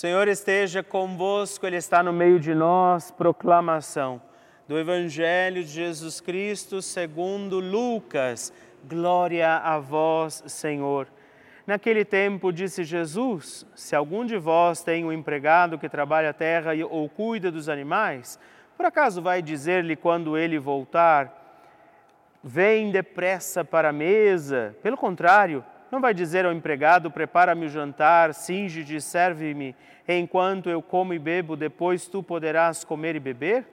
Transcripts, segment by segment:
Senhor esteja convosco, Ele está no meio de nós. Proclamação do Evangelho de Jesus Cristo segundo Lucas. Glória a vós, Senhor. Naquele tempo disse Jesus: Se algum de vós tem um empregado que trabalha a terra ou cuida dos animais, por acaso vai dizer-lhe quando ele voltar: Vem depressa para a mesa? Pelo contrário, não vai dizer ao empregado: Prepara-me o jantar, singe-te e serve-me, enquanto eu como e bebo, depois tu poderás comer e beber?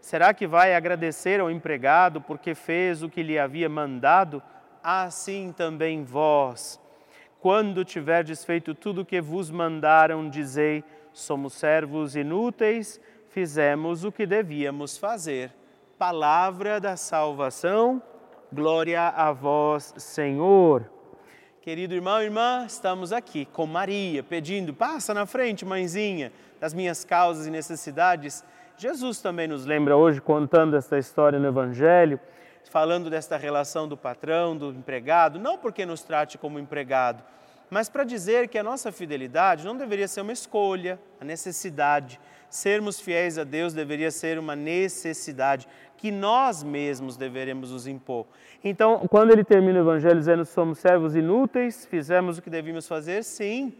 Será que vai agradecer ao empregado porque fez o que lhe havia mandado? Assim também vós. Quando tiverdes feito tudo o que vos mandaram, dizei: somos servos inúteis, fizemos o que devíamos fazer. Palavra da salvação, glória a vós, Senhor. Querido irmão e irmã, estamos aqui com Maria, pedindo, passa na frente, mãezinha, das minhas causas e necessidades. Jesus também nos lembra hoje, contando esta história no Evangelho, falando desta relação do patrão, do empregado, não porque nos trate como empregado, mas para dizer que a nossa fidelidade não deveria ser uma escolha, a necessidade. Sermos fiéis a Deus deveria ser uma necessidade que nós mesmos deveremos nos impor. Então, quando ele termina o Evangelho dizendo somos servos inúteis, fizemos o que devíamos fazer, sim,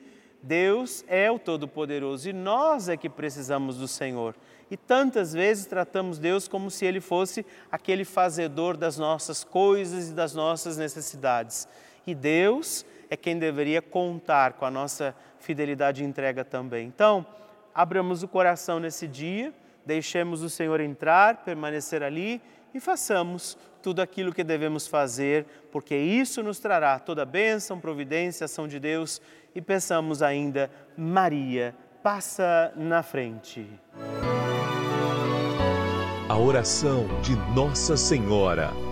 Deus é o Todo-Poderoso e nós é que precisamos do Senhor. E tantas vezes tratamos Deus como se Ele fosse aquele fazedor das nossas coisas e das nossas necessidades. E Deus é quem deveria contar com a nossa fidelidade e entrega também. Então, abramos o coração nesse dia deixemos o Senhor entrar, permanecer ali e façamos tudo aquilo que devemos fazer, porque isso nos trará toda a bênção, providência, ação de Deus e peçamos ainda, Maria, passa na frente. A oração de Nossa Senhora.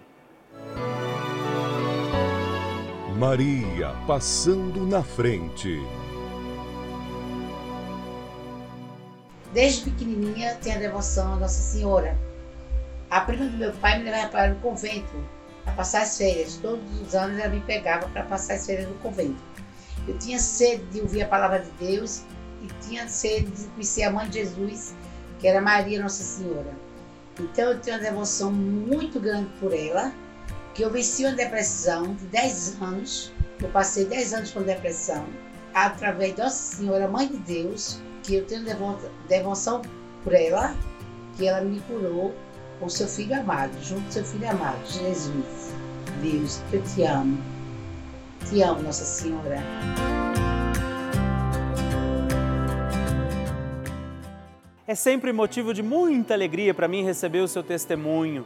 Maria passando na frente. Desde pequenininha tenho a devoção a Nossa Senhora. A prima do meu pai me levava para o convento para passar as férias. Todos os anos ela me pegava para passar as férias no convento. Eu tinha sede de ouvir a palavra de Deus e tinha sede de conhecer a mãe de Jesus, que era Maria Nossa Senhora. Então eu tenho uma devoção muito grande por ela que eu venci uma depressão de 10 anos, eu passei 10 anos com depressão, através de Nossa Senhora Mãe de Deus, que eu tenho devoção por ela, que ela me curou com seu filho amado, junto com seu filho amado, Jesus. Deus, eu te amo. Te amo, Nossa Senhora. É sempre motivo de muita alegria para mim receber o seu testemunho,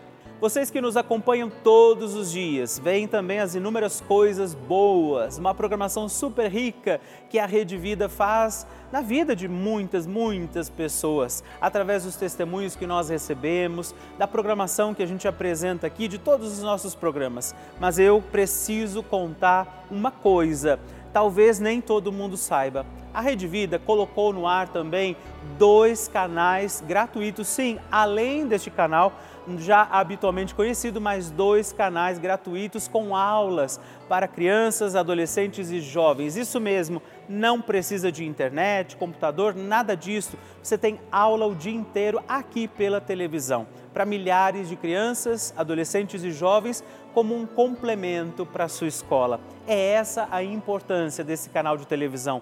Vocês que nos acompanham todos os dias, veem também as inúmeras coisas boas, uma programação super rica que a Rede Vida faz na vida de muitas, muitas pessoas, através dos testemunhos que nós recebemos, da programação que a gente apresenta aqui, de todos os nossos programas. Mas eu preciso contar uma coisa, talvez nem todo mundo saiba. A Rede Vida colocou no ar também dois canais gratuitos, sim, além deste canal já habitualmente conhecido, mais dois canais gratuitos com aulas para crianças, adolescentes e jovens. Isso mesmo, não precisa de internet, computador, nada disso. Você tem aula o dia inteiro aqui pela televisão, para milhares de crianças, adolescentes e jovens, como um complemento para a sua escola. É essa a importância desse canal de televisão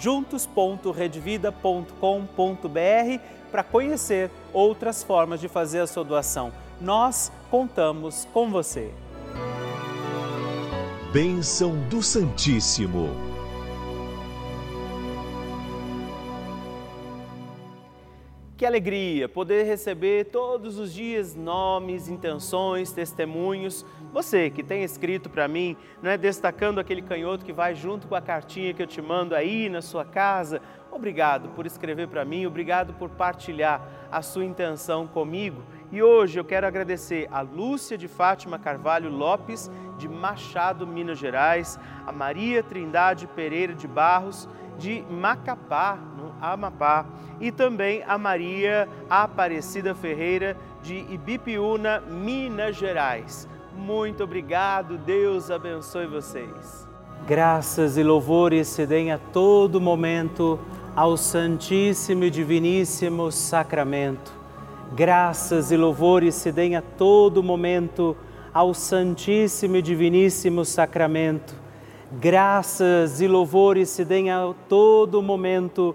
juntos.redvida.com.br para conhecer outras formas de fazer a sua doação. Nós contamos com você. Bênção do Santíssimo. Que alegria poder receber todos os dias nomes, intenções, testemunhos. Você que tem escrito para mim, não é destacando aquele canhoto que vai junto com a cartinha que eu te mando aí na sua casa, Obrigado por escrever para mim, obrigado por partilhar a sua intenção comigo. E hoje eu quero agradecer a Lúcia de Fátima Carvalho Lopes, de Machado, Minas Gerais, a Maria Trindade Pereira de Barros, de Macapá, Amapá, e também a Maria Aparecida Ferreira, de Ibipiúna, Minas Gerais. Muito obrigado, Deus abençoe vocês. Graças e louvores se deem a todo momento ao Santíssimo e Diviníssimo Sacramento. Graças e louvores se deem a todo momento ao Santíssimo e Diviníssimo Sacramento. Graças e louvores se deem a todo momento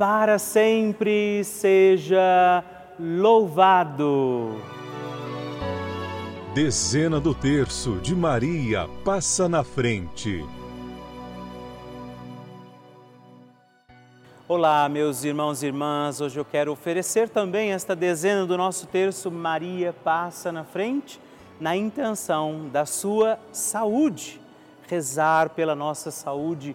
para sempre seja louvado. Dezena do terço de Maria passa na frente. Olá, meus irmãos e irmãs. Hoje eu quero oferecer também esta dezena do nosso terço Maria passa na frente, na intenção da sua saúde, rezar pela nossa saúde,